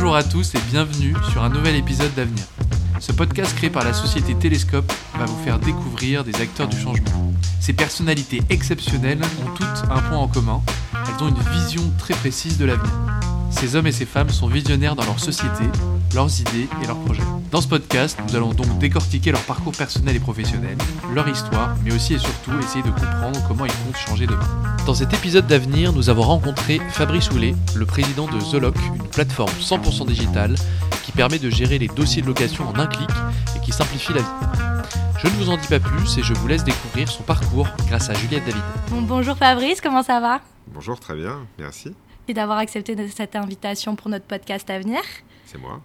Bonjour à tous et bienvenue sur un nouvel épisode d'Avenir. Ce podcast créé par la société Télescope va vous faire découvrir des acteurs du changement. Ces personnalités exceptionnelles ont toutes un point en commun, elles ont une vision très précise de l'avenir. Ces hommes et ces femmes sont visionnaires dans leur société, leurs idées et leurs projets. Dans ce podcast, nous allons donc décortiquer leur parcours personnel et professionnel, leur histoire, mais aussi et surtout essayer de comprendre comment ils comptent changer demain. Dans cet épisode d'avenir, nous avons rencontré Fabrice Houlet, le président de The une plateforme 100% digitale qui permet de gérer les dossiers de location en un clic et qui simplifie la vie. Je ne vous en dis pas plus et je vous laisse découvrir son parcours grâce à Juliette David. bonjour Fabrice, comment ça va? Bonjour, très bien, merci. D'avoir accepté cette invitation pour notre podcast à venir. C'est moi.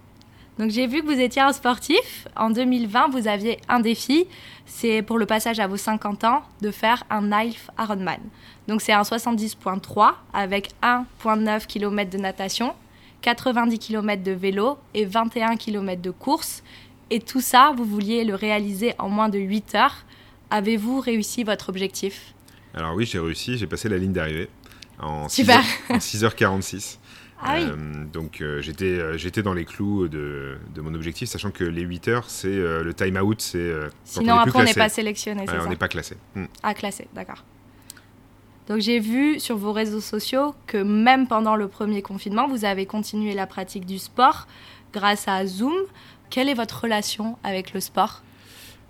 Donc j'ai vu que vous étiez un sportif. En 2020, vous aviez un défi, c'est pour le passage à vos 50 ans de faire un Half Ironman. Donc c'est un 70.3 avec 1.9 km de natation, 90 km de vélo et 21 km de course. Et tout ça, vous vouliez le réaliser en moins de 8 heures. Avez-vous réussi votre objectif? Alors oui, j'ai réussi, j'ai passé la ligne d'arrivée en, 6 en 6h46. Ah oui. Euh, donc euh, j'étais euh, j'étais dans les clous de, de, mon objectif, sachant que les 8 heures, c'est le time out, c'est sinon après on n'est pas sélectionné, c'est ça On n'est pas classé. Hmm. Ah classé, d'accord. Donc j'ai vu sur vos réseaux sociaux que même pendant le premier confinement, vous avez continué la pratique du sport grâce à Zoom. Quelle est votre relation avec le sport?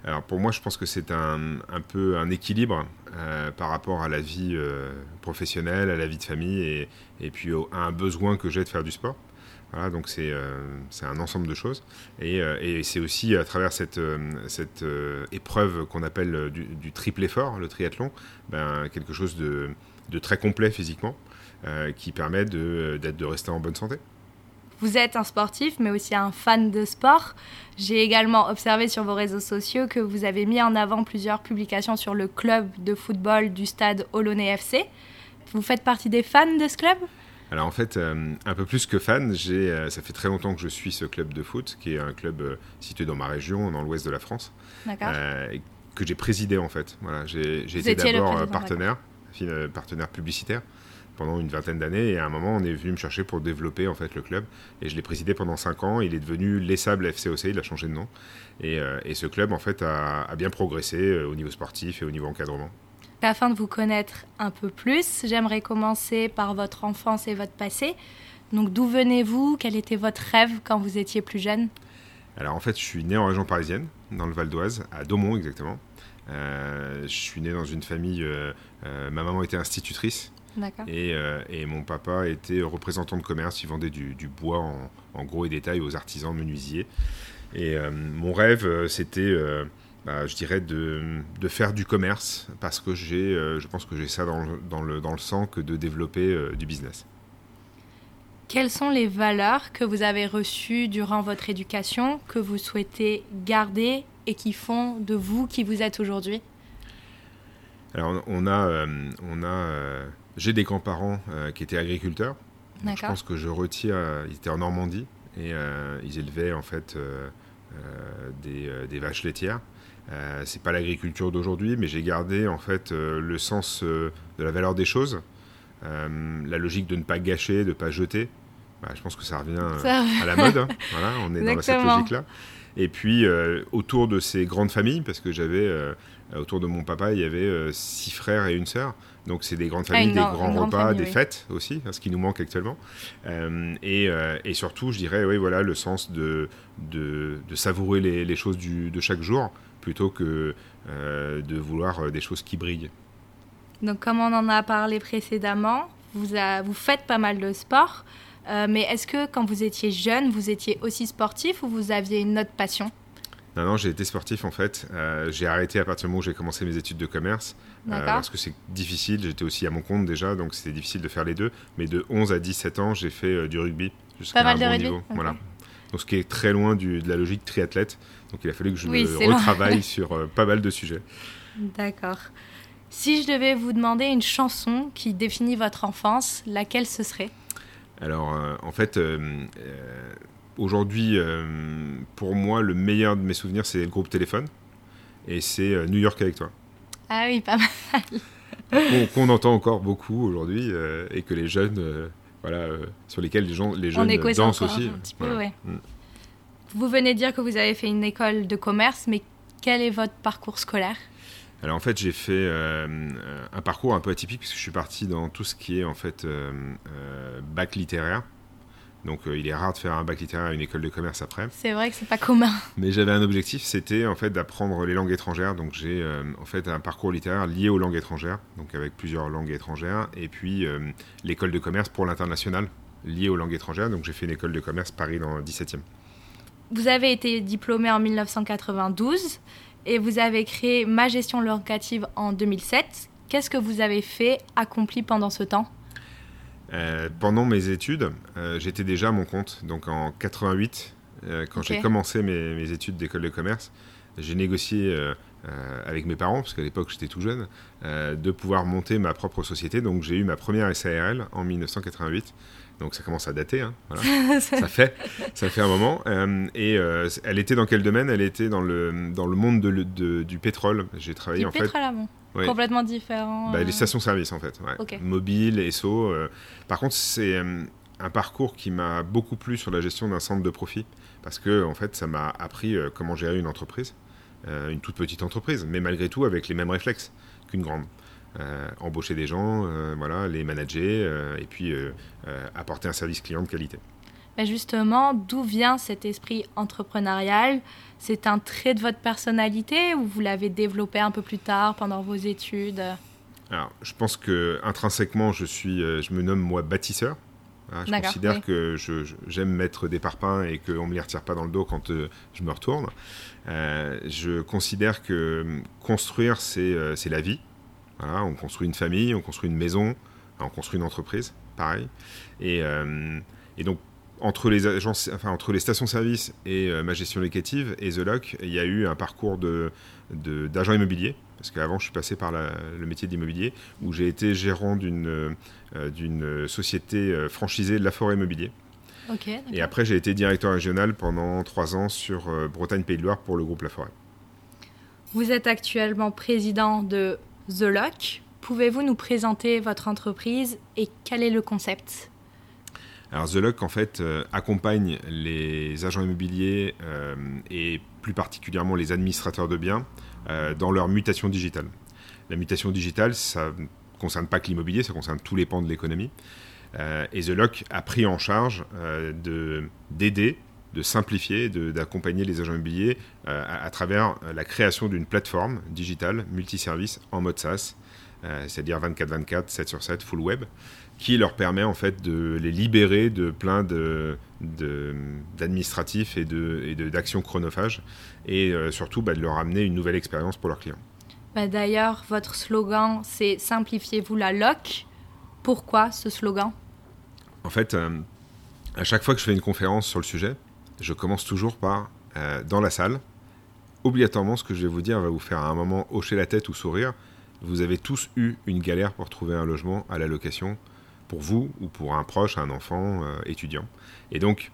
Alors pour moi, je pense que c'est un, un, peu un équilibre euh, par rapport à la vie euh, professionnelle, à la vie de famille et, puis à un besoin que j'ai de faire du sport. Voilà, donc c'est euh, un ensemble de choses. Et, c'est aussi à travers cette, cette épreuve qu'on appelle du, triple effort, le triathlon, ben, quelque chose de, de, très complet physiquement qui permet de, de rester en bonne santé. Vous êtes un sportif, mais aussi un fan de sport. J'ai également observé sur vos réseaux sociaux que vous avez mis en avant plusieurs publications sur le club de football du stade Olonné FC. Vous faites partie des fans de ce club? Alors en fait, euh, un peu plus que fan, euh, ça fait très longtemps que je suis ce club de foot, qui est un club euh, situé dans ma région, dans l'ouest de la France, que j'ai présidé en fait. Voilà, j'ai été d'abord partenaire, partenaire publicitaire pendant une vingtaine d'années. Et à un moment on est venu me chercher pour développer en fait le club. Et je l'ai présidé pendant 5 ans. Il est devenu Les Sables FCOC il a changé de nom. Et, euh, et ce club en fait a, bien progressé euh, au niveau sportif et au niveau encadrement. Afin de vous connaître un peu plus j'aimerais commencer par votre enfance et votre passé. Donc d'où venez-vous? Quel était votre rêve quand vous étiez plus jeune? Alors en fait je suis né en région parisienne dans le Val d'Oise à Daumont exactement. Euh, je suis né dans une famille ma maman était institutrice et, euh, et, mon papa était représentant de commerce, il vendait du, bois en, gros et détail aux artisans menuisiers. Et euh, mon rêve, euh, c'était, bah, je dirais, de, de, faire du commerce, parce que j'ai, je pense que j'ai ça dans, dans, le, dans le sang que de développer du business. Quelles sont les valeurs que vous avez reçues durant votre éducation, que vous souhaitez garder et qui font de vous qui vous êtes aujourd'hui? Alors, on a, on a j'ai des grands-parents euh, qui étaient agriculteurs. je pense que je retire. Euh, ils étaient en Normandie et euh, ils élevaient en fait des, des, vaches laitières. c'est pas l'agriculture d'aujourd'hui, mais j'ai gardé en fait le sens de la valeur des choses, la logique de ne pas gâcher, de ne pas jeter. Bah, je pense que ça revient à la mode. Hein. Voilà, on est dans cette logique-là. Et puis autour de ces grandes familles, parce que j'avais autour de mon papa, il y avait six frères et une sœur. Donc c'est des grandes ah, familles, des grands repas, des fêtes aussi, hein, ce qui nous manque actuellement. Euh, euh, et, surtout, je dirais, oui, voilà, le sens de, de, savourer les, choses du, de chaque jour plutôt que euh, de vouloir des choses qui brillent. Donc comme on en a parlé précédemment, vous, vous faites pas mal de sport, mais est-ce que quand vous étiez jeune, vous étiez aussi sportif ou vous aviez une autre passion? Non, non, j'ai été sportif en fait. Euh, j'ai arrêté à partir du moment où j'ai commencé mes études de commerce. Euh, parce que c'est difficile. J'étais aussi à mon compte déjà, donc c'était difficile de faire les deux. Mais de 11 à 17 ans, j'ai fait euh, du rugby jusqu'à un bon niveau. Voilà. Donc ce qui est très loin du, de la logique triathlète. Donc il a fallu que je me retravaille sur pas mal de sujets. D'accord. Si je devais vous demander une chanson qui définit votre enfance, laquelle ce serait? Alors en fait Aujourd'hui, euh, pour moi, le meilleur de mes souvenirs, c'est le groupe Téléphone. Et c'est euh, New York avec toi. Ah oui, pas mal. Qu'on entend encore beaucoup aujourd'hui euh, et que les jeunes voilà, sur lesquels les, gens, les jeunes dansent aussi. Un petit peu, mm. Vous venez de dire que vous avez fait une école de commerce, mais quel est votre parcours scolaire? Alors en fait, j'ai fait euh, un parcours un peu atypique puisque je suis parti dans tout ce qui est en fait euh, euh, bac littéraire. Donc il est rare de faire un bac littéraire à une école de commerce après. C'est vrai que c'est pas commun. Mais j'avais un objectif, c'était en fait d'apprendre les langues étrangères. Donc j'ai en fait un parcours littéraire lié aux langues étrangères, donc avec plusieurs langues étrangères, et puis l'école de commerce pour l'international liée aux langues étrangères. Donc j'ai fait une école de commerce Paris dans le 17e. Vous avez été diplômé en 1992 et vous avez créé Ma gestion locative en 2007. Qu'est-ce que vous avez fait, accompli pendant ce temps? Euh, Pendant mes études, euh, j'étais déjà à mon compte. Donc en 88, euh, quand j'ai commencé mes, mes études d'école de commerce, j'ai négocié avec mes parents, parce qu'à l'époque j'étais tout jeune, de pouvoir monter ma propre société. Donc j'ai eu ma première SARL en 1988 donc ça commence à dater. Hein, ça, fait, ça fait un moment. Euh, et euh, elle était dans quel domaine? Elle était dans le, dans le monde de, du pétrole. J'ai travaillé en pétrole fait. Complètement différent. Bah, les euh. stations-service en fait. Mobile, ESSO. Par contre, c'est un parcours qui m'a beaucoup plu sur la gestion d'un centre de profit. Parce que en fait, ça m'a appris comment gérer une entreprise. une toute petite entreprise, mais malgré tout avec les mêmes réflexes qu'une grande. Euh, embaucher des gens, euh, voilà, les manager euh, et puis apporter un service client de qualité. Mais justement, d'où vient cet esprit entrepreneurial? C'est un trait de votre personnalité ou vous l'avez développé un peu plus tard pendant vos études? Alors, je pense que intrinsèquement, je suis, je me nomme moi bâtisseur. je considère que j'aime mettre des parpaings et qu'on ne me les retire pas dans le dos quand je me retourne. je considère que construire, c'est la vie on construit une famille, on construit une maison, on construit une entreprise, pareil. Et, euh, donc, entre les, agences, enfin, entre les stations-service et euh, ma gestion locative et The Lock, il y a eu un parcours d'agent de, d'agent immobilier. Parce qu'avant, je suis passé par le métier d'immobilier, où j'ai été gérant d'une euh, d'une société franchisée de la forêt immobilier. et après, j'ai été directeur régional pendant trois ans sur Bretagne-Pays de Loire pour le groupe La Forêt. Vous êtes actuellement président de The Lock. Pouvez-vous nous présenter votre entreprise et quel est le concept? Alors The Lock en fait euh, accompagne les agents immobiliers euh, et plus particulièrement les administrateurs de biens euh, dans leur mutation digitale. La mutation digitale, ça ne concerne pas que l'immobilier, ça concerne tous les pans de l'économie. et The Lock a pris en charge d'aider de simplifier, d'accompagner les agents immobiliers euh, à, travers euh, la création d'une plateforme digitale multiservice en mode SaaS, euh, c'est-à-dire 24-24, 7 sur 7, full web, qui leur permet en fait de les libérer de plein d'administratifs et d'actions de, chronophages et surtout bah, de leur amener une nouvelle expérience pour leurs clients. Bah, d'ailleurs, votre slogan, c'est Simplifiez-vous la loc. Pourquoi ce slogan? En fait, à chaque fois que je fais une conférence sur le sujet, je commence toujours par, euh, dans la salle, obligatoirement, ce que je vais vous dire va vous faire à un moment hocher la tête ou sourire. Vous avez tous eu une galère pour trouver un logement à la location, pour vous ou pour un proche, un enfant, euh, étudiant. Et donc,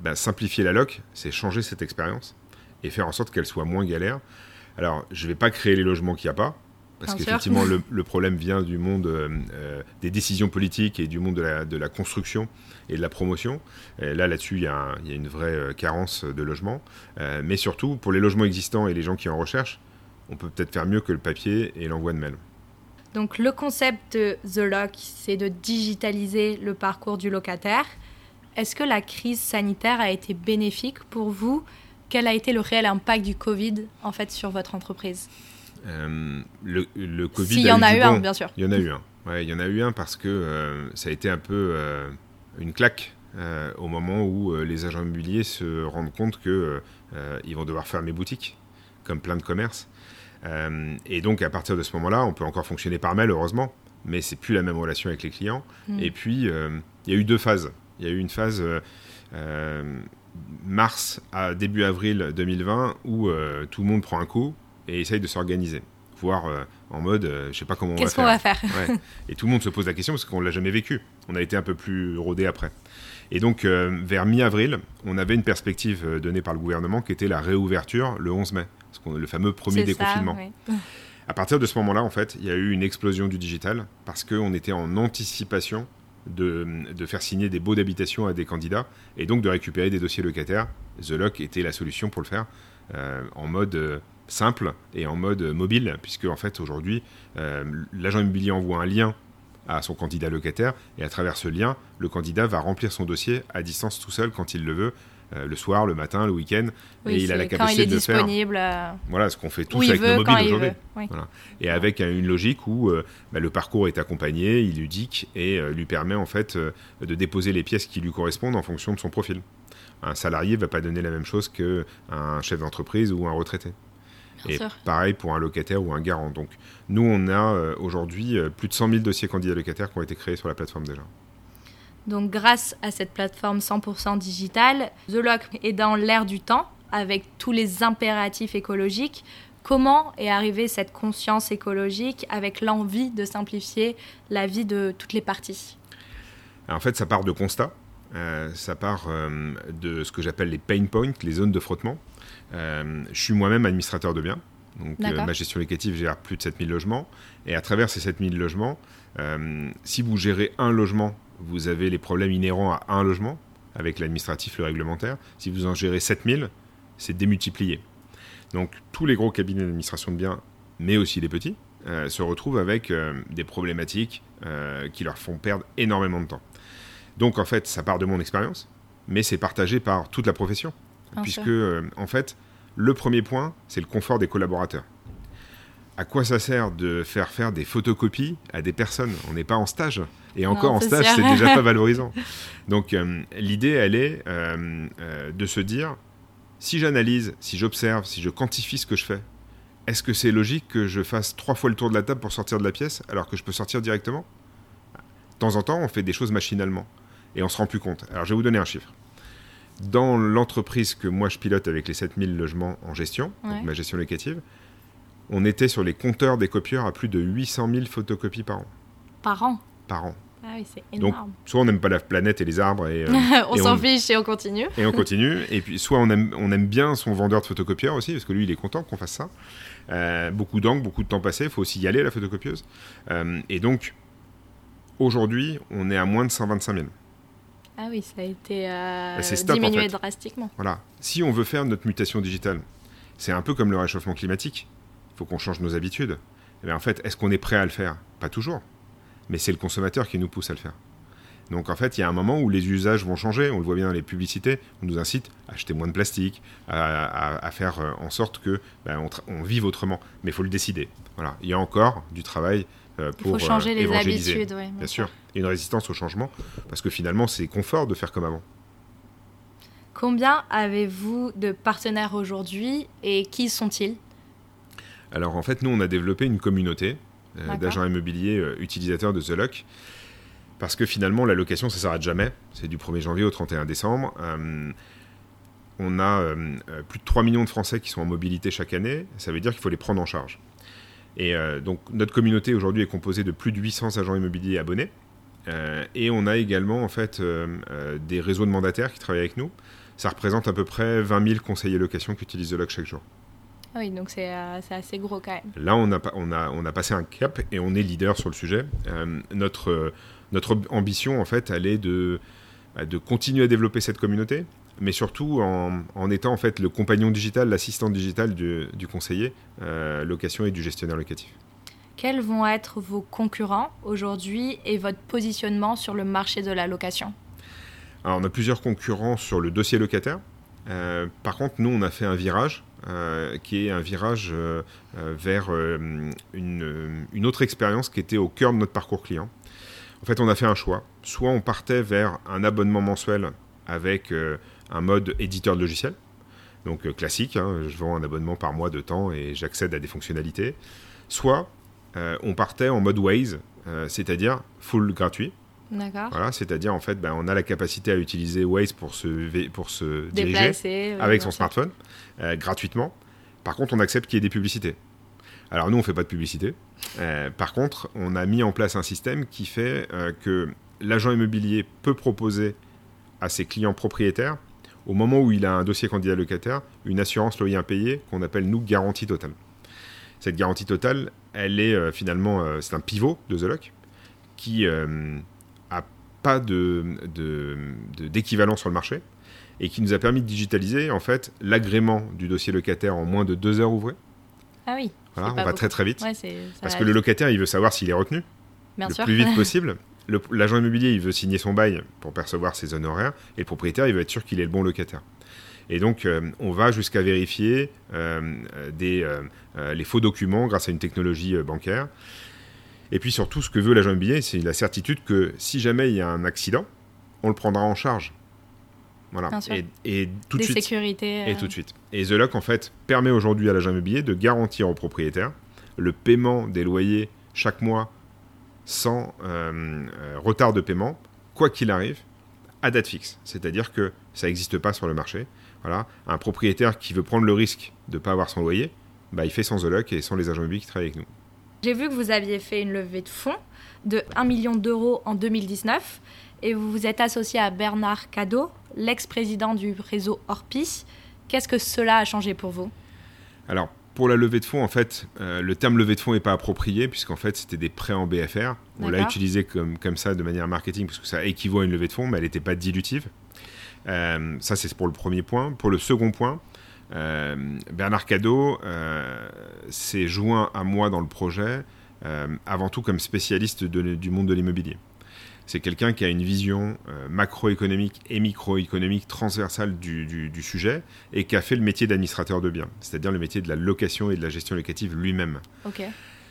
bah, simplifier la loc, c'est changer cette expérience et faire en sorte qu'elle soit moins galère. Alors, je ne vais pas créer les logements qu'il n'y a pas, parce qu'effectivement, le, problème vient du monde euh, des décisions politiques et du monde de la, de la construction et de la promotion. là, là-dessus, il y, a une vraie euh, carence de logements. Euh, mais surtout, pour les logements existants et les gens qui en recherchent, on peut peut-être faire mieux que le papier et l'envoi de mail. Donc le concept de The Lock, c'est de digitaliser le parcours du locataire. Est-ce que la crise sanitaire a été bénéfique pour vous? Quel a été le réel impact du Covid en fait sur votre entreprise? Euh, le, le, Covid. S'il y en a eu, un, bien sûr. Il y en a eu un. Ouais, il y en a eu un parce que ça a été un peu une claque euh, au moment où euh, les agents immobiliers se rendent compte qu'ils euh, vont devoir fermer boutique, comme plein de commerces. et donc, à partir de ce moment-là, on peut encore fonctionner par mail, heureusement, mais c'est plus la même relation avec les clients. Mm. Et puis, il y a eu deux phases. Il y a eu une phase mars à début avril 2020 où tout le monde prend un coup et essaye de s'organiser, voire en mode, je je sais pas comment on va faire. Qu'est-ce qu'on va faire Et tout le monde se pose la question parce qu'on l'a jamais vécu. On a été un peu plus rodé après. Et donc, euh, vers mi-avril, on avait une perspective euh, donnée par le gouvernement qui était la réouverture le 11 mai, le fameux premier déconfinement. À partir de ce moment-là, en fait, il y a eu une explosion du digital parce qu'on était en anticipation de, de faire signer des baux d'habitation à des candidats et donc de récupérer des dossiers locataires. The Lock était la solution pour le faire en mode simple et en mode mobile, puisque en fait aujourd'hui, l'agent immobilier envoie un lien à son candidat locataire et à travers ce lien, le candidat va remplir son dossier à distance tout seul quand il le veut. Euh, le soir, le matin, le week-end, et il a la capacité de faire. Euh, voilà, ce qu'on fait tous avec nos mobiles aujourd'hui. Et avec une logique où euh, bah, le parcours est accompagné, il ludique et lui permet en fait de déposer les pièces qui lui correspondent en fonction de son profil. Un salarié ne va pas donner la même chose qu'un chef d'entreprise ou un retraité et pareil pour un locataire ou un garant. Donc nous, on a euh, aujourd'hui euh, plus de 100 000 dossiers candidats locataires qui ont été créés sur la plateforme déjà. Donc grâce à cette plateforme 100% digitale, The Lock est dans l'air du temps avec tous les impératifs écologiques. Comment est arrivée cette conscience écologique avec l'envie de simplifier la vie de toutes les parties? En fait, ça part de constats. Euh, ça part de ce que j'appelle les pain points, les zones de frottement. Euh, je suis moi-même administrateur de biens. Donc, euh, ma gestion locative gère plus de 7000 logements. Et à travers ces 7000 logements, euh, si vous gérez un logement, vous avez les problèmes inhérents à un logement, avec l'administratif, le réglementaire. Si vous en gérez 7000, c'est démultiplié. Donc, tous les gros cabinets d'administration de biens, mais aussi les petits, se retrouvent avec des problématiques qui leur font perdre énormément de temps. Donc, en fait, ça part de mon expérience, mais c'est partagé par toute la profession puisque euh, en fait, le premier point, c'est le confort des collaborateurs. À quoi ça sert de faire faire des photocopies à des personnes? On n'est pas en stage. Et encore en stage, c'est déjà pas valorisant. Donc euh, l'idée, elle est euh, de se dire, si j'analyse, si j'observe, si je quantifie ce que je fais, est-ce que c'est logique que je fasse trois fois le tour de la table pour sortir de la pièce alors que je peux sortir directement? De temps en temps, on fait des choses machinalement et on se rend plus compte. Alors je vais vous donner un chiffre dans l'entreprise que moi je pilote avec les 7000 logements en gestion, ma gestion locative, on était sur les compteurs des copieurs à plus de 800 000 photocopies par an. Par an? Par an. Ah oui, c'est énorme. Donc, soit on n'aime pas la planète et les arbres. Et, euh, on s'en fiche et on continue. Et on continue. et puis, soit on aime, on aime bien son vendeur de photocopieurs aussi, parce que lui, il est content qu'on fasse ça. Euh, beaucoup d'angles, beaucoup de temps passé. Il faut aussi y aller la photocopieuse. Euh, et donc, aujourd'hui, on est à moins de 125 000. Ah oui, ça a été euh, diminué drastiquement. Voilà. Si on veut faire notre mutation digitale, c'est un peu comme le réchauffement climatique. Il faut qu'on change nos habitudes. Et eh en fait, est-ce qu'on est prêt à le faire? Pas toujours. Mais c'est le consommateur qui nous pousse à le faire. Donc en fait, il y a un moment où les usages vont changer. On le voit bien dans les publicités. On nous incite à acheter moins de plastique, à, faire euh, en sorte que ben, on, vive autrement. Mais il faut le décider. Voilà. Il y a encore du travail pour Il faut changer les habitudes, bien sûr et une résistance au changement, parce que finalement, c'est confort de faire comme avant. Combien avez-vous de partenaires aujourd'hui et qui sont-ils? Alors en fait, nous, on a développé une communauté euh, d'agents immobiliers euh, utilisateurs de The Lock, parce que finalement, la location, ça ne s'arrête jamais. C'est du 1er janvier au 31 décembre. Euh, on a plus de 3 millions de Français qui sont en mobilité chaque année. Ça veut dire qu'il faut les prendre en charge. Et donc, notre communauté aujourd'hui est composée de plus de 800 agents immobiliers abonnés. Euh, et on a également en fait euh, euh, des réseaux de mandataires qui travaillent avec nous. Ça représente à peu près 20 000 conseillers location qui utilisent The Lock chaque jour. Ah oui, donc c'est assez gros quand même. Là, on a, on, a, on a passé un cap et on est leader sur le sujet. notre, notre ambition, en fait, elle est de, de continuer à développer cette communauté, mais surtout en, en étant en fait le compagnon digital, l'assistant digital du, du conseiller location et du gestionnaire locatif. Quels vont être vos concurrents aujourd'hui et votre positionnement sur le marché de la location? Alors, on a plusieurs concurrents sur le dossier locataire. Euh, par contre, nous, on a fait un virage euh, qui est un virage euh, vers une, une, autre expérience qui était au cœur de notre parcours client. En fait, on a fait un choix. Soit on partait vers un abonnement mensuel avec un mode éditeur de logiciel, donc classique, hein, je vends un abonnement par mois de temps et j'accède à des fonctionnalités. Soit euh, on partait en mode Waze, euh, c'est-à-dire full gratuit. D'accord. Voilà, c'est-à-dire en fait, ben, on a la capacité à utiliser Waze pour se, pour se diriger avec son smartphone euh, gratuitement. Par contre, on accepte qu'il y ait des publicités. Alors nous, on fait pas de publicité. par contre, on a mis en place un système qui fait que l'agent immobilier peut proposer à ses clients propriétaires, au moment où il a un dossier candidat locataire, une assurance loyer impayé qu'on appelle nous garantie totale. Cette garantie totale, elle est euh, finalement, euh, c'est un pivot de The Lock qui euh, a pas d'équivalent de, sur le marché et qui nous a permis de digitaliser en fait l'agrément du dossier locataire en moins de deux heures ouvrées. Ah oui. Voilà, on va très très vite. parce que le locataire, il veut savoir s'il est retenu le plus vite possible. L'agent immobilier, il veut signer son bail pour percevoir ses honoraires, et le propriétaire, il veut être sûr qu'il est le bon locataire. Et donc, euh, on va jusqu'à vérifier euh, des, euh, les faux documents grâce à une technologie bancaire. Et puis surtout, ce que veut l'agent immobilier, c'est la certitude que si jamais il y a un accident, on le prendra en charge. Voilà. Et, et, tout de suite. Et tout de suite. Et The Lock, en fait, permet aujourd'hui à l'agent immobilier de garantir au propriétaire le paiement des loyers chaque mois sans retard de paiement, quoi qu'il arrive, à date fixe. C'est-à-dire que ça n'existe pas sur le marché. Voilà. Un propriétaire qui veut prendre le risque de ne pas avoir son loyer, bah, il fait sans The Lock et sans les agents immobiliers qui travaillent avec nous. J'ai vu que vous aviez fait une levée de fonds de 1 million d'euros en 2019 et vous vous êtes associé à Bernard Cadeau, l'ex-président du réseau Orpi. Qu'est-ce que cela a changé pour vous? Alors, pour la levée de fonds, en fait, euh, le terme levée de fonds n'est pas approprié, puisqu'en fait, c'était des prêts en BFR. On l'a utilisé comme, comme ça de manière marketing, parce que ça équivaut à une levée de fonds, mais elle n'était pas dilutive. Euh, ça, c'est pour le premier point. Pour le second point, euh, Bernard Cadeau s'est joint à moi dans le projet, avant tout comme spécialiste du monde de l'immobilier. C'est quelqu'un qui a une vision macroéconomique et microéconomique transversale du, sujet et qui a fait le métier d'administrateur de biens, c'est-à-dire le métier de la location et de la gestion locative lui-même.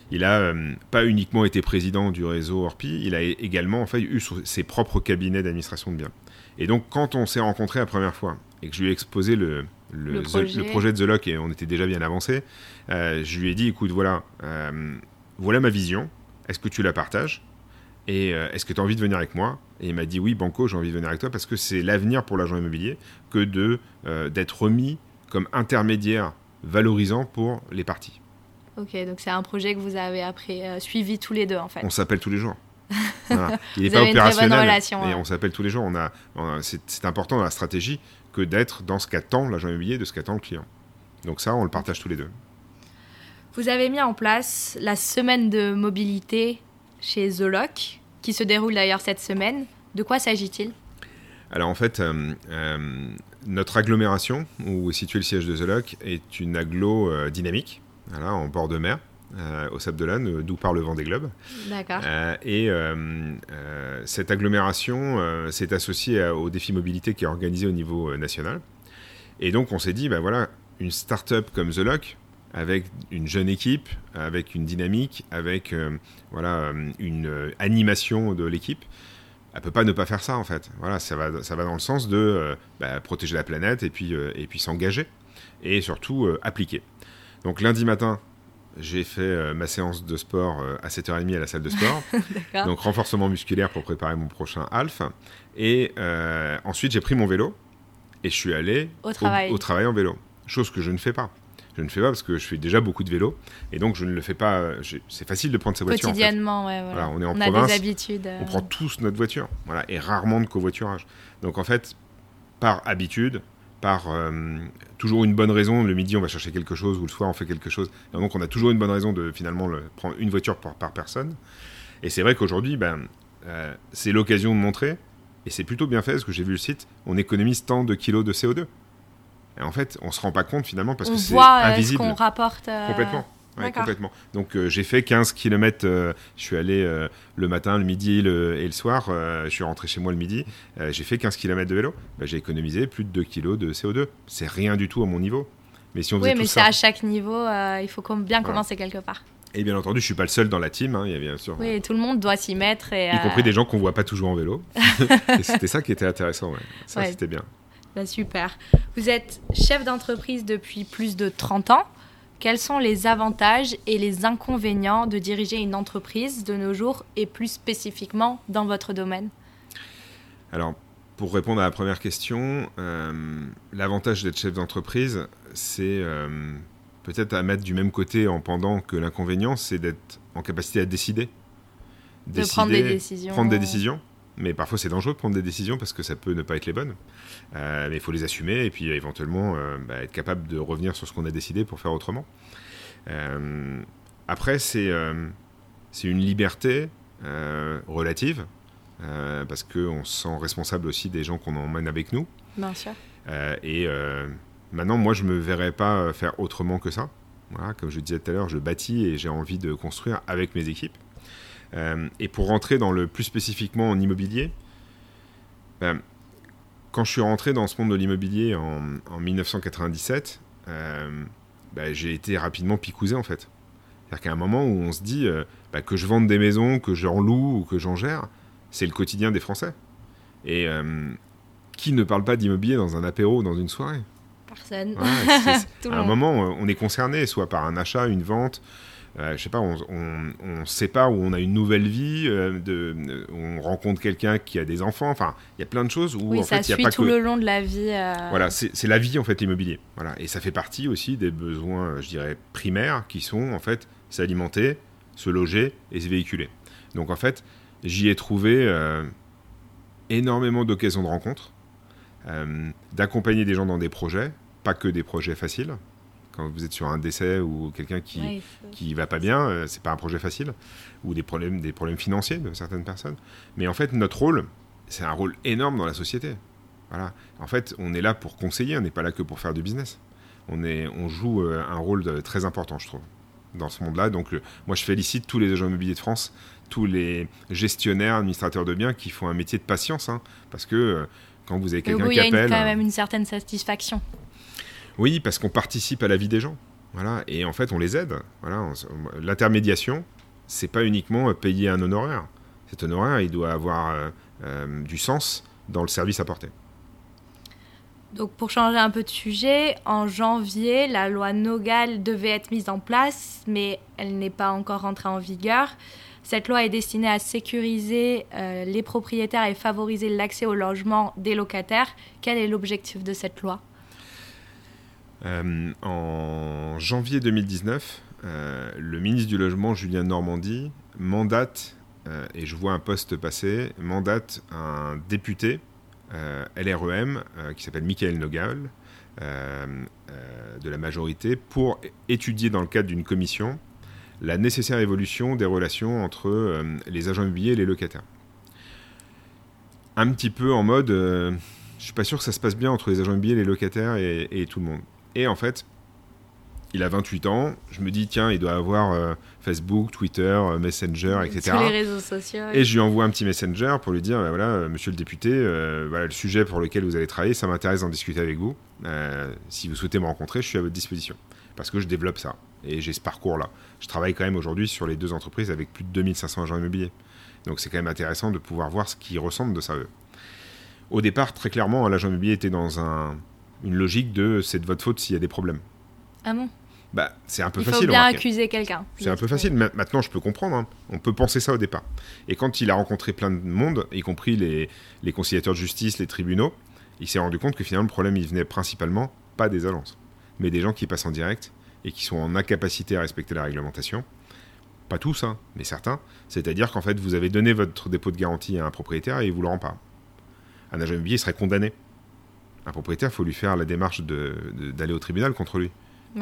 Il a pas uniquement été président du réseau Orpi, il a également en fait eu ses propres cabinets d'administration de biens. Et donc, quand on s'est rencontrés la première fois et que je lui ai exposé le, le, projet. de The Lock et on était déjà bien avancé, euh, je lui ai dit écoute, voilà, euh, voilà ma vision, est-ce que tu la partages? Et euh, est-ce que tu as envie de venir avec moi? Et il m'a dit oui, Banco, j'ai envie de venir avec toi parce que c'est l'avenir pour l'agent immobilier que de d'être remis comme intermédiaire valorisant pour les parties. Ok, donc c'est un projet que vous avez après suivi tous les deux en fait. On s'appelle tous les jours. Il n'est pas opérationnel. mais on s'appelle tous les jours. On a, c'est important dans la stratégie que d'être dans ce qu'attend l'agent immobilier de ce qu'attend le client. Donc ça, on le partage tous les deux. Vous avez mis en place la semaine de mobilité chez Zoloc, qui se déroule d'ailleurs cette semaine. De quoi s'agit-il? Alors en fait, euh, euh, notre agglomération, où est situé le siège de Zoloc, est une agglo euh, dynamique, voilà, en bord de mer. Au Sable d'Olonne, d'où part le vent des globes. D'accord. Et cette agglomération s'est associée au défi mobilité qui est organisé au niveau national. Et donc on s'est dit, ben voilà, une start-up comme The Lock, avec une jeune équipe, avec une dynamique, avec voilà, une animation de l'équipe, elle peut pas ne pas faire ça en fait. Voilà, ça va, ça va dans le sens de bah, protéger la planète et puis, et puis s'engager et surtout appliquer. Donc lundi matin, j'ai fait euh, ma séance de sport euh, à 7h30 à la salle de sport. donc renforcement musculaire pour préparer mon prochain half. Et euh, ensuite, j'ai pris mon vélo et je suis allé au travail. Au, travail en vélo. Chose que je ne fais pas. Je ne fais pas parce que je fais déjà beaucoup de vélo et donc je ne le fais pas. C'est facile de prendre sa voiture. Quotidiennement, ouais, voilà. On est en on province. A des habitudes. On prend tous notre voiture. Voilà, et rarement de covoiturage. Donc en fait, par habitude, par euh, toujours une bonne raison. Le midi, on va chercher quelque chose, ou le soir, on fait quelque chose. donc, on a toujours une bonne raison de finalement le, prendre une voiture par, par personne. Et c'est vrai qu'aujourd'hui, ben, euh, c'est l'occasion de montrer, et c'est plutôt bien fait, parce que j'ai vu le site, on économise tant de kilos de CO2. Et en fait, on se rend pas compte finalement parce que c'est euh, invisible. On rapporte. Complètement complètement. Donc euh, j'ai fait 15 km, euh, je suis allé euh, le matin, le midi et le soir, je suis rentré chez moi le midi, j'ai fait 15 km de vélo, bah, j'ai économisé plus de 2 kg de CO2. C'est rien du tout à mon niveau. Mais si on oui, mais c'est à chaque niveau, il faut bien commencer quelque part. Et bien entendu, je suis pas le seul dans la team. Hein, il y a bien sûr. Oui, tout le monde doit s'y mettre. Et, y compris des gens qu'on voit pas toujours en vélo. c'était ça qui était intéressant. Ça, c'était bien. Bah, super. Vous êtes chef d'entreprise depuis plus de 30 ans. Quels sont les avantages et les inconvénients de diriger une entreprise de nos jours et plus spécifiquement dans votre domaine? Alors, pour répondre à la première question, euh, l'avantage d'être chef d'entreprise, c'est euh, peut-être à mettre du même côté en pendant que l'inconvénient, c'est d'être en capacité à décider. de prendre des décisions. Prendre des décisions. Mais parfois, c'est dangereux de prendre des décisions parce que ça peut ne pas être les bonnes. Euh, mais il faut les assumer et puis euh, éventuellement euh, bah, être capable de revenir sur ce qu'on a décidé pour faire autrement. après, c'est c'est une liberté relative parce qu'on se sent responsable aussi des gens qu'on emmène avec nous. Bien sûr. et maintenant, moi, je ne me verrais pas faire autrement que ça. Voilà, comme je disais tout à l'heure, je bâtis et j'ai envie de construire avec mes équipes. Et pour rentrer dans le plus spécifiquement en immobilier, ben, quand je suis rentré dans ce monde de l'immobilier en, 1997, ben, j'ai été rapidement picousé en fait. C'est-à-dire qu'à un moment où on se dit euh, bah, que je vende des maisons, que j'en loue ou que j'en gère, c'est le quotidien des Français. Et euh, qui ne parle pas d'immobilier dans un apéro ou dans une soirée? Personne. à un moment, euh, on est concerné, soit par un achat, une vente, euh, je sais pas, on ne sait pas où on a une nouvelle vie, euh, de, on rencontre quelqu'un qui a des enfants. Enfin, il y a plein de choses où oui, en ça fait, suit y a pas tout le long de la vie. Euh. Voilà, c'est la vie en fait l'immobilier. Voilà, et ça fait partie aussi des besoins, je dirais, primaires qui sont en fait s'alimenter, se loger et se véhiculer. Donc en fait, j'y ai trouvé énormément d'occasions de rencontres, d'accompagner des gens dans des projets, pas que des projets faciles quand vous êtes sur un décès ou quelqu'un qui ne qui va pas bien, euh, c'est pas un projet facile, ou des problèmes, des problèmes financiers de certaines personnes. Mais en fait, notre rôle, c'est un rôle énorme dans la société. Voilà. En fait, on est là pour conseiller, on n'est pas là que pour faire du business. On, est, on joue euh, un rôle très important, je trouve, dans ce monde-là. Donc, moi, je félicite tous les agents immobiliers de France, tous les gestionnaires, administrateurs de biens qui font un métier de patience, hein, parce que euh, quand vous avez quelqu'un qui appelle, il y a quand même une certaine satisfaction. Oui, parce qu'on participe à la vie des gens. Et en fait, on les aide. Voilà, l'intermédiation, c'est pas uniquement payer un honoraire. Cet honoraire, il doit avoir euh, euh, du sens dans le service apporté. Donc, pour changer un peu de sujet, en janvier, la loi Nogal devait être mise en place, mais elle n'est pas encore rentrée en vigueur. Cette loi est destinée à sécuriser euh, les propriétaires et favoriser l'accès au logement des locataires. Quel est l'objectif de cette loi? Euh, en janvier 2019, euh, le ministre du Logement, Julien Normandie, mandate, euh, et je vois un poste passer, mandate un député LREM qui s'appelle Michael Nogal, de la majorité, pour étudier dans le cadre d'une commission la nécessaire évolution des relations entre les agents immobiliers et les locataires. Un petit peu en mode, je suis pas sûr que ça se passe bien entre les agents immobiliers, les locataires et tout le monde. Et en fait, il a 28 ans. Je me dis, tiens, il doit avoir euh, Facebook, Twitter, euh, Messenger, etc. Tous les réseaux sociaux. Et je lui envoie un petit Messenger pour lui dire, bah, voilà, euh, monsieur le député, voilà, le sujet pour lequel vous allez travailler, ça m'intéresse d'en discuter avec vous. si vous souhaitez me rencontrer, je suis à votre disposition. Parce que je développe ça. Et j'ai ce parcours-là. Je travaille quand même aujourd'hui sur les deux entreprises avec plus de 2500 agents immobiliers. Donc c'est quand même intéressant de pouvoir voir ce qui ressemble de ça eux. Au départ, très clairement, l'agent immobilier était dans un, une logique de c'est de votre faute s'il y a des problèmes. Ah bon? Bah, c'est un peu Il facile. faut bien accuser quelqu'un. C'est un peu facile. Maintenant, je peux comprendre. Hein. On peut penser ça au départ. Et quand il a rencontré plein de monde, y compris les, les conciliateurs de justice, les tribunaux, il s'est rendu compte que finalement, le problème, il venait principalement pas des agences, mais des gens qui passent en direct et qui sont en incapacité à respecter la réglementation. Pas tous, hein, mais certains. C'est-à-dire qu'en fait, vous avez donné votre dépôt de garantie à un propriétaire et il vous le rend pas. Un agent immobilier serait condamné un propriétaire, il faut lui faire la démarche d'aller au tribunal contre lui.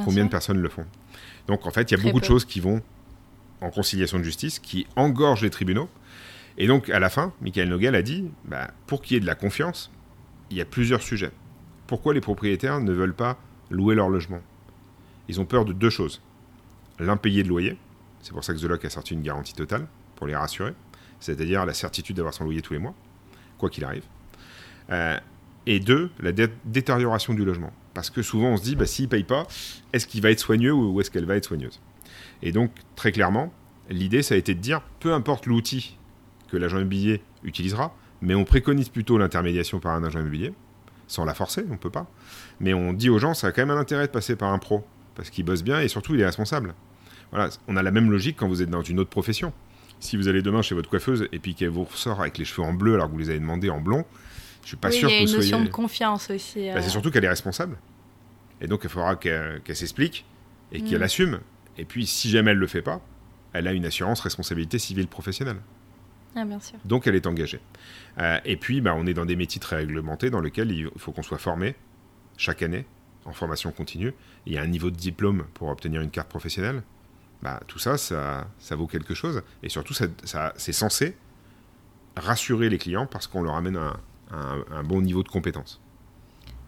Combien de personnes le font Donc en fait, il y a beaucoup de choses qui vont en conciliation de justice, qui engorgent les tribunaux. Et donc à la fin, Michael Nogel a dit, bah, pour qu'il y ait de la confiance, il y a plusieurs sujets. Pourquoi les propriétaires ne veulent pas louer leur logement? Ils ont peur de deux choses. L'impayé de loyer, c'est pour ça que The a sorti une garantie totale, pour les rassurer, c'est-à-dire la certitude d'avoir son loyer tous les mois, quoi qu'il arrive. Euh, et deux, la détérioration du logement. Parce que souvent on se dit, bah, s'il ne paye pas, est-ce qu'il va être soigneux ou est-ce qu'elle va être soigneuse? Et donc, très clairement, l'idée, ça a été de dire, peu importe l'outil que l'agent immobilier utilisera, mais on préconise plutôt l'intermédiation par un agent immobilier, sans la forcer, on ne peut pas. Mais on dit aux gens, ça a quand même un intérêt de passer par un pro, parce qu'il bosse bien et surtout il est responsable. Voilà, on a la même logique quand vous êtes dans une autre profession. Si vous allez demain chez votre coiffeuse et puis qu'elle vous ressort avec les cheveux en bleu alors que vous les avez demandés en blond, je suis pas sûr que. Il y a une notion de confiance aussi. Bah, c'est euh. surtout qu'elle est responsable. Et donc, il faudra qu'elle s'explique et qu'elle mm. assume. Et puis, si jamais elle ne le fait pas, elle a une assurance responsabilité civile professionnelle. Ah, bien sûr. Donc, elle est engagée. Euh, et puis, bah, on est dans des métiers très réglementés dans lesquels il faut qu'on soit formé chaque année en formation continue. Il y a un niveau de diplôme pour obtenir une carte professionnelle. Bah, tout ça, ça, ça vaut quelque chose. Et surtout, ça, ça c'est censé rassurer les clients parce qu'on leur amène un, bon niveau de compétence.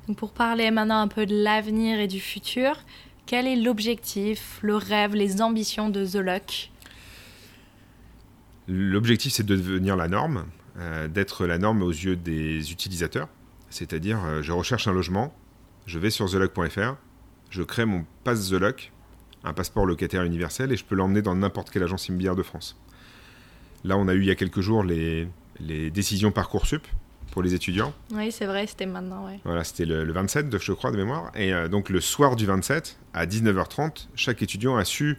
Donc pour parler maintenant un peu de l'avenir et du futur, quel est l'objectif, le rêve, les ambitions de The Luck? L'objectif, c'est de devenir la norme, euh, d'être la norme aux yeux des utilisateurs. C'est-à-dire, euh, je recherche un logement, je vais sur thelock.fr, je crée mon pass The Luck, un passeport locataire universel, et je peux l'emmener dans n'importe quelle agence immobilière de France. Là, on a eu il y a quelques jours les, les décisions Parcoursup pour les étudiants. Oui, c'est vrai, c'était maintenant. Ouais. Voilà, c'était le, 27, de, je crois, de mémoire. Et euh, donc, le soir du 27, à 19h30, chaque étudiant a su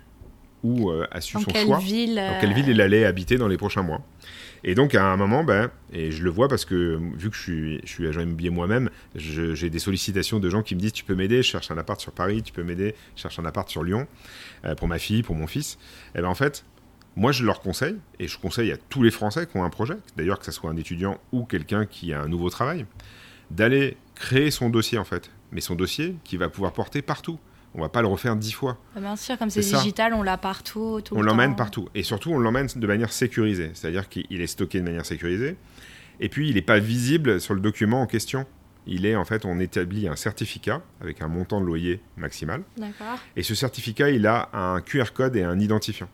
ou euh, a su son choix ville, dans quelle ville il allait habiter dans les prochains mois. Et donc, à un moment, ben, et je le vois parce que vu que je suis, je suis agent immobilier moi-même, j'ai des sollicitations de gens qui me disent Tu peux m'aider, je cherche un appart sur Paris, tu peux m'aider, je cherche un appart sur Lyon, euh, pour ma fille, pour mon fils. Et ben en fait, moi, je leur conseille, et je conseille à tous les Français qui ont un projet, d'ailleurs que ce soit un étudiant ou quelqu'un qui a un nouveau travail, d'aller créer son dossier en fait. Mais son dossier qui va pouvoir porter partout. On va pas le refaire dix fois. Ah, bien sûr, comme c'est digital, on l'a partout. on l'emmène partout. Et surtout, on l'emmène de manière sécurisée. C'est-à-dire qu'il est stocké de manière sécurisée. Et puis, il n'est pas visible sur le document en question. Il est en fait, on établit un certificat avec un montant de loyer maximal. D'accord. Et ce certificat, il a un QR code et un identifiant.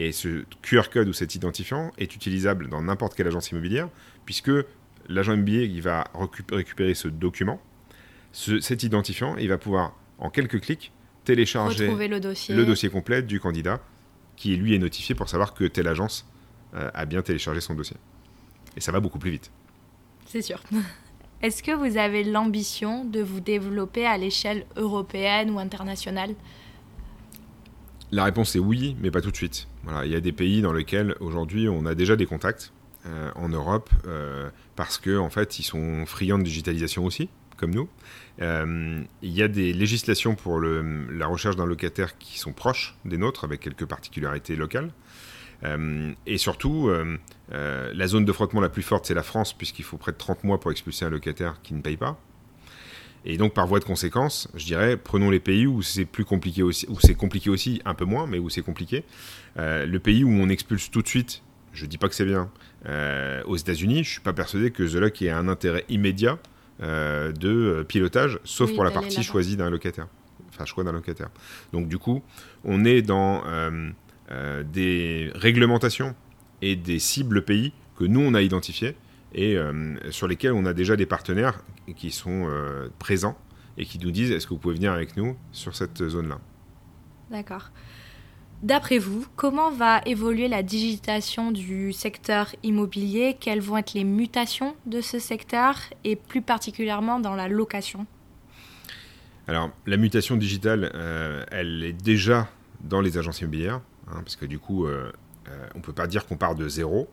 Et ce QR code ou cet identifiant est utilisable dans n'importe quelle agence immobilière, puisque l'agent immobilier il va récupérer ce document, cet identifiant, il va pouvoir, en quelques clics, télécharger le dossier. le dossier complet du candidat, qui lui est notifié pour savoir que telle agence euh, a bien téléchargé son dossier. Et ça va beaucoup plus vite. C'est sûr. Est-ce que vous avez l'ambition de vous développer à l'échelle européenne ou internationale? La réponse est oui, mais pas tout de suite. Voilà, il y a des pays dans lesquels aujourd'hui on a déjà des contacts euh, en Europe euh, parce que en fait ils sont friands de digitalisation aussi, comme nous. Euh, il y a des législations pour la recherche d'un locataire qui sont proches des nôtres avec quelques particularités locales. et surtout, la zone de frottement la plus forte, c'est la France, puisqu'il faut près de 30 mois pour expulser un locataire qui ne paye pas. Et donc, par voie de conséquence, je dirais, prenons les pays où c'est plus compliqué aussi, où c'est compliqué aussi, un peu moins, mais où c'est compliqué. Euh, le pays où on expulse tout de suite, je dis pas que c'est bien. Euh, aux États-Unis, je suis pas persuadé que The Luck ait un intérêt immédiat euh, de pilotage, sauf pour la partie choisie d'un locataire, enfin choix d'un locataire. Donc du coup, on est dans des réglementations et des cibles pays que nous on a identifiées et euh, sur lesquels on a déjà des partenaires qui sont euh, présents et qui nous disent est-ce que vous pouvez venir avec nous sur cette zone-là? D'accord. D'après vous, comment va évoluer la digitalisation du secteur immobilier? Quelles vont être les mutations de ce secteur et plus particulièrement dans la location? Alors, la mutation digitale, euh, elle est déjà dans les agences immobilières, hein, parce que du coup, on ne peut pas dire qu'on part de zéro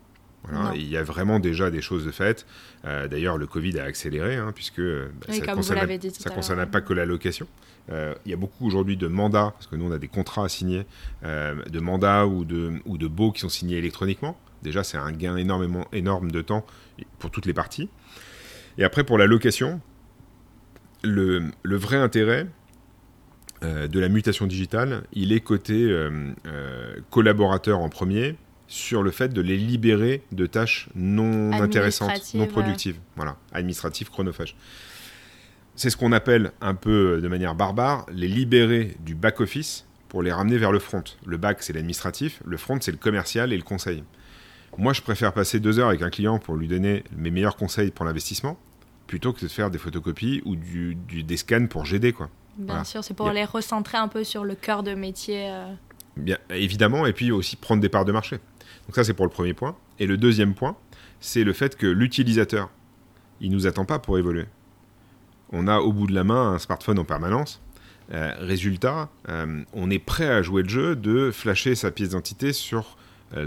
il y a vraiment déjà des choses de faites. Euh, d'ailleurs, le Covid a accéléré, hein, puisque bah, ça ne concerne pas que la location. Euh, il y a beaucoup aujourd'hui de mandats, parce que nous, on a des contrats à signer, euh, de mandats ou de, ou de baux qui sont signés électroniquement. Déjà, c'est un gain énormément, énorme de temps pour toutes les parties. Et après, pour la location, le, le vrai intérêt, de la mutation digitale, il est côté collaborateur en premier, sur le fait de les libérer de tâches non intéressantes, non productives, voilà, administratives, chronophages. C'est ce qu'on appelle un peu de manière barbare les libérer du back-office pour les ramener vers le front. Le back, c'est l'administratif, le front, c'est le commercial et le conseil. Moi, je préfère passer deux heures avec un client pour lui donner mes meilleurs conseils pour l'investissement, plutôt que de faire des photocopies ou du, des scans pour GD. Quoi. Bien sûr, c'est pour les recentrer un peu sur le cœur de métier. Euh. Bien, évidemment, et puis aussi prendre des parts de marché. Donc ça, c'est pour le premier point. Et le deuxième point, c'est le fait que l'utilisateur, il nous attend pas pour évoluer. On a au bout de la main un smartphone en permanence. Euh, résultat, euh, on est prêt à jouer le jeu de flasher sa pièce d'identité sur euh,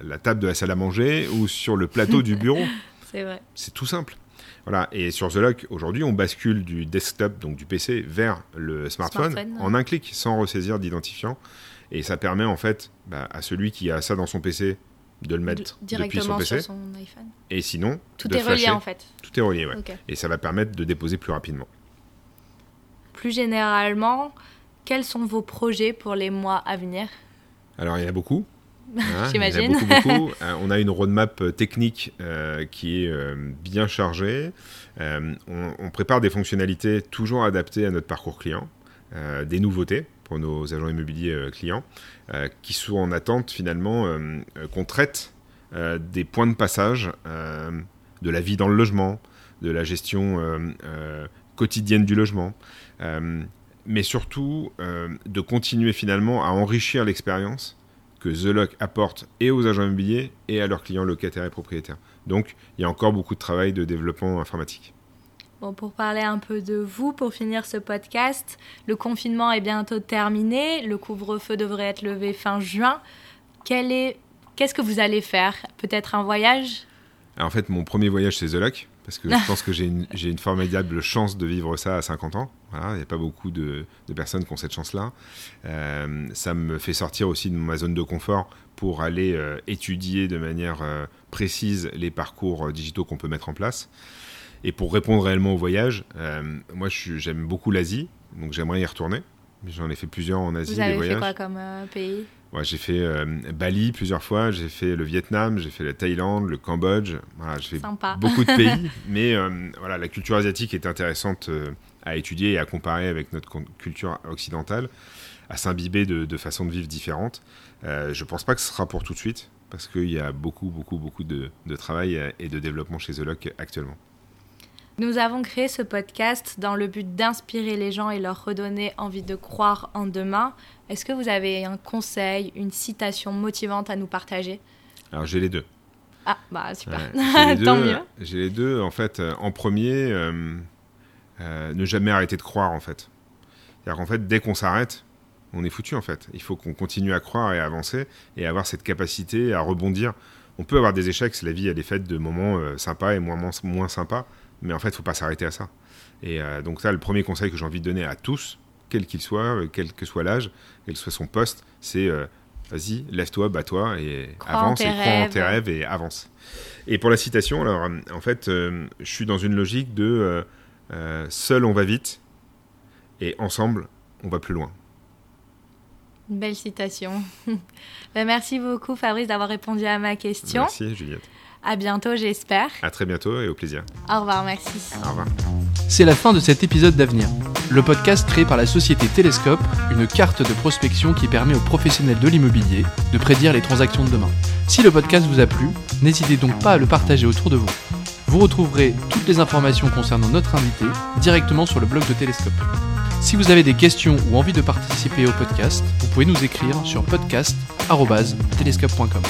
la, table de la salle à manger ou sur le plateau du bureau. C'est vrai. C'est tout simple. Voilà. Et sur The Lock, aujourd'hui, on bascule du desktop, donc du PC, vers le smartphone, en un clic, sans ressaisir d'identifiant. Et ça permet en fait bah, à celui qui a ça dans son PC de le mettre depuis son PC. Sur son iPhone. Et sinon, tout est relié en fait. Tout est relié, ouais. Et ça va permettre de déposer plus rapidement. Plus généralement, quels sont vos projets pour les mois à venir? Alors il y en a beaucoup. j'imagine. on a une roadmap technique qui est bien chargée. On, on, prépare des fonctionnalités toujours adaptées à notre parcours client, des nouveautés nos agents immobiliers clients, qui sont en attente finalement qu'on traite des points de passage de la vie dans le logement, de la gestion euh, euh, quotidienne du logement, euh, mais surtout de continuer finalement à enrichir l'expérience que The Lock apporte et aux agents immobiliers et à leurs clients locataires et propriétaires. Donc il y a encore beaucoup de travail de développement informatique. Bon, pour parler un peu de vous, pour finir ce podcast, le confinement est bientôt terminé, le couvre-feu devrait être levé fin juin. Qu'est-ce que vous allez faire? Peut-être un voyage? En fait, mon premier voyage, c'est The Lock, parce que je pense que j'ai une, formidable chance de vivre ça à 50 ans. il n'y a pas beaucoup de, personnes qui ont cette chance-là. Euh, ça me fait sortir aussi de ma zone de confort pour aller euh, étudier de manière euh, précise les parcours digitaux qu'on peut mettre en place. Et pour répondre réellement au voyage, moi j'aime beaucoup l'Asie, donc j'aimerais y retourner. J'en ai fait plusieurs en Asie. Vous avez fait quoi comme pays? J'ai fait euh, Bali plusieurs fois, j'ai fait le Vietnam, j'ai fait la Thaïlande, le Cambodge. Voilà, j'ai fait beaucoup de pays, mais euh, voilà, la culture asiatique est intéressante euh, à étudier et à comparer avec notre culture occidentale, à s'imbiber de, de façons de vivre différentes. je ne pense pas que ce sera pour tout de suite, parce qu'il y a beaucoup, beaucoup, beaucoup de, de travail et de développement chez The Lock actuellement. Nous avons créé ce podcast dans le but d'inspirer les gens et leur redonner envie de croire en demain. Est-ce que vous avez un conseil, une citation motivante à nous partager? Alors j'ai les deux. Ah bah super, tant mieux. J'ai les deux. En fait, euh, en premier, euh, euh, ne jamais arrêter de croire en fait. C'est-à-dire qu'en fait, dès qu'on s'arrête, on est foutu en fait. Il faut qu'on continue à croire et à avancer et avoir cette capacité à rebondir. On peut avoir des échecs, la vie elle est faite de moments sympas et moins, moins, moins sympas. Mais en fait, il ne faut pas s'arrêter à ça. Et euh, donc ça, le premier conseil que j'ai envie de donner à tous, quel qu'il soit, euh, quel que soit l'âge, quel que soit son poste, c'est euh, vas-y, lève-toi, bats-toi et avance et crois en tes rêves et avance. Et pour la citation, alors en fait, je suis dans une logique de seul on va vite et ensemble on va plus loin. Une belle citation. Ben, merci beaucoup Fabrice d'avoir répondu à ma question. Merci Juliette. À bientôt, j'espère. À très bientôt et au plaisir. Au revoir, merci. Au revoir. C'est la fin de cet épisode d'Avenir, le podcast créé par la société Télescope, une carte de prospection qui permet aux professionnels de l'immobilier de prédire les transactions de demain. Si le podcast vous a plu, n'hésitez donc pas à le partager autour de vous. Vous retrouverez toutes les informations concernant notre invité directement sur le blog de Télescope. Si vous avez des questions ou envie de participer au podcast, vous pouvez nous écrire sur podcast.telescope.com.